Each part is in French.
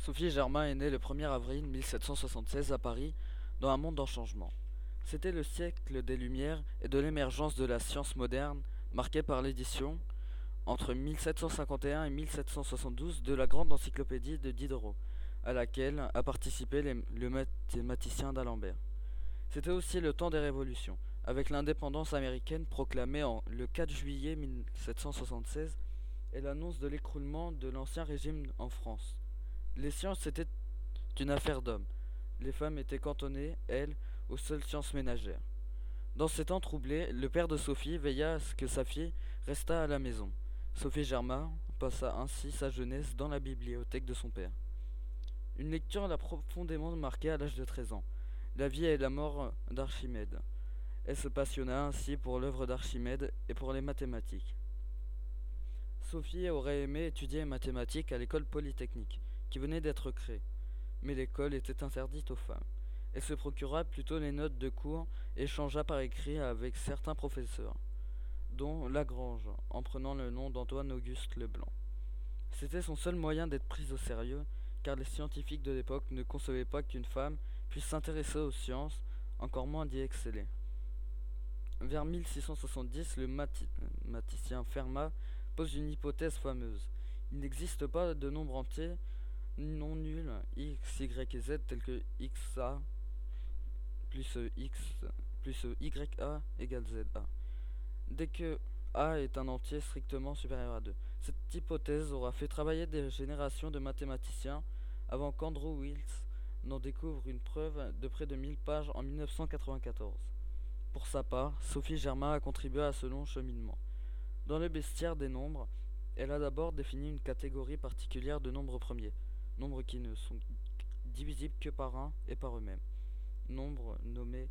Sophie Germain est née le 1er avril 1776 à Paris, dans un monde en changement. C'était le siècle des Lumières et de l'émergence de la science moderne, marqué par l'édition, entre 1751 et 1772, de la grande encyclopédie de Diderot, à laquelle a participé le mathématicien d'Alembert. C'était aussi le temps des révolutions, avec l'indépendance américaine proclamée le 4 juillet 1776 et l'annonce de l'écroulement de l'ancien régime en France. Les sciences étaient une affaire d'hommes. Les femmes étaient cantonnées, elles, aux seules sciences ménagères. Dans ces temps troublés, le père de Sophie veilla à ce que sa fille restât à la maison. Sophie Germain passa ainsi sa jeunesse dans la bibliothèque de son père. Une lecture l'a profondément marquée à l'âge de 13 ans. La vie et la mort d'Archimède. Elle se passionna ainsi pour l'œuvre d'Archimède et pour les mathématiques. Sophie aurait aimé étudier les mathématiques à l'école polytechnique, qui venait d'être créée, mais l'école était interdite aux femmes. Elle se procura plutôt les notes de cours et échangea par écrit avec certains professeurs, dont Lagrange, en prenant le nom d'Antoine-Auguste Leblanc. C'était son seul moyen d'être prise au sérieux, car les scientifiques de l'époque ne concevaient pas qu'une femme puisse s'intéresser aux sciences, encore moins d'y exceller. Vers 1670, le mathématicien Fermat pose une hypothèse fameuse. Il n'existe pas de nombre entier non nul x, y et z tel que xa plus x plus ya égale za. Dès que a est un entier strictement supérieur à 2. Cette hypothèse aura fait travailler des générations de mathématiciens avant qu'Andrew Wills n'en découvre une preuve de près de 1000 pages en 1994. Pour sa part, Sophie Germain a contribué à ce long cheminement. Dans le bestiaire des nombres, elle a d'abord défini une catégorie particulière de nombres premiers, nombres qui ne sont divisibles que par un et par eux-mêmes, nombres nommés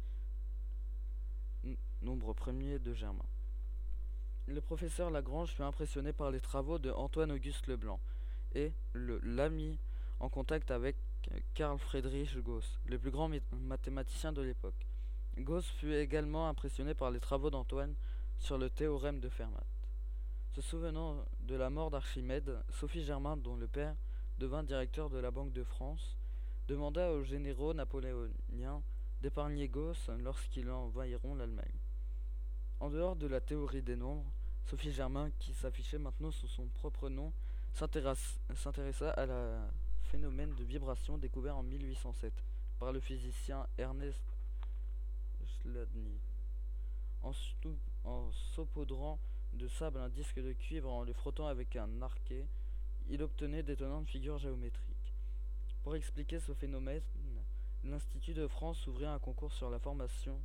nombre premier de Germain. Le professeur Lagrange fut impressionné par les travaux de Antoine-Auguste Leblanc et l'a mis en contact avec Carl Friedrich Gauss, le plus grand mathématicien de l'époque. Gauss fut également impressionné par les travaux d'Antoine sur le théorème de Fermat. Se souvenant de la mort d'Archimède, Sophie Germain, dont le père devint directeur de la Banque de France, demanda aux généraux napoléoniens d'épargner Gauss lorsqu'ils envahiront l'Allemagne. En dehors de la théorie des nombres, Sophie Germain, qui s'affichait maintenant sous son propre nom, s'intéressa à la phénomène de vibration découvert en 1807 par le physicien Ernest Chladni. En, en saupoudrant de sable un disque de cuivre en le frottant avec un arquet, il obtenait d'étonnantes figures géométriques. Pour expliquer ce phénomène, l'Institut de France ouvrit un concours sur la formation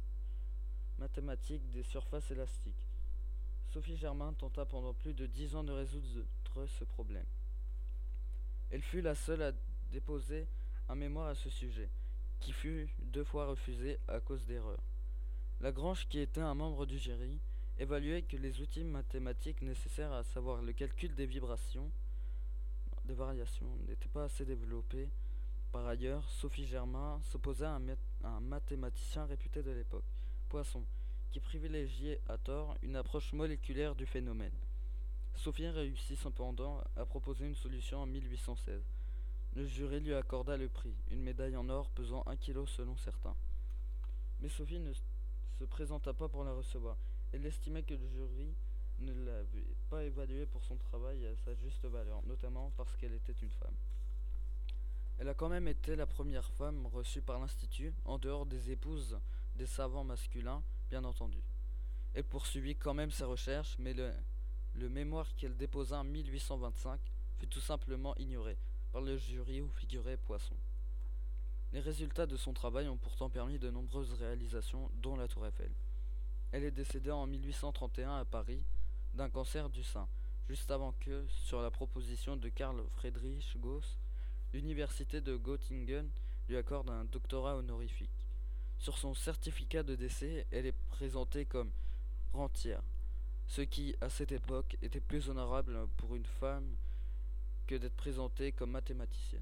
mathématique des surfaces élastiques. Sophie Germain tenta pendant plus de dix ans de résoudre ce problème. Elle fut la seule à déposer un mémoire à ce sujet, qui fut deux fois refusé à cause d'erreurs. Lagrange, qui était un membre du jury, évaluait que les outils mathématiques nécessaires à savoir le calcul des vibrations, des variations, n'étaient pas assez développés. Par ailleurs, Sophie Germain s'opposait à un, mathématicien réputé de l'époque, Poisson, qui privilégiait à tort une approche moléculaire du phénomène. Sophie réussit cependant à proposer une solution en 1816. Le jury lui accorda le prix, une médaille en or pesant un kilo selon certains. Mais Sophie ne se présenta pas pour la recevoir. Elle estimait que le jury ne l'avait pas évaluée pour son travail à sa juste valeur, notamment parce qu'elle était une femme. Elle a quand même été la première femme reçue par l'Institut, en dehors des épouses des savants masculins, bien entendu. Elle poursuivit quand même ses recherches, mais le, le mémoire qu'elle déposa en 1825 fut tout simplement ignoré par le jury où figurait Poisson. Les résultats de son travail ont pourtant permis de nombreuses réalisations, dont la Tour Eiffel. Elle est décédée en 1831 à Paris d'un cancer du sein, juste avant que, sur la proposition de Karl Friedrich Gauss, l'université de Göttingen lui accorde un doctorat honorifique. Sur son certificat de décès, elle est présentée comme rentière, ce qui, à cette époque, était plus honorable pour une femme que d'être présentée comme mathématicienne.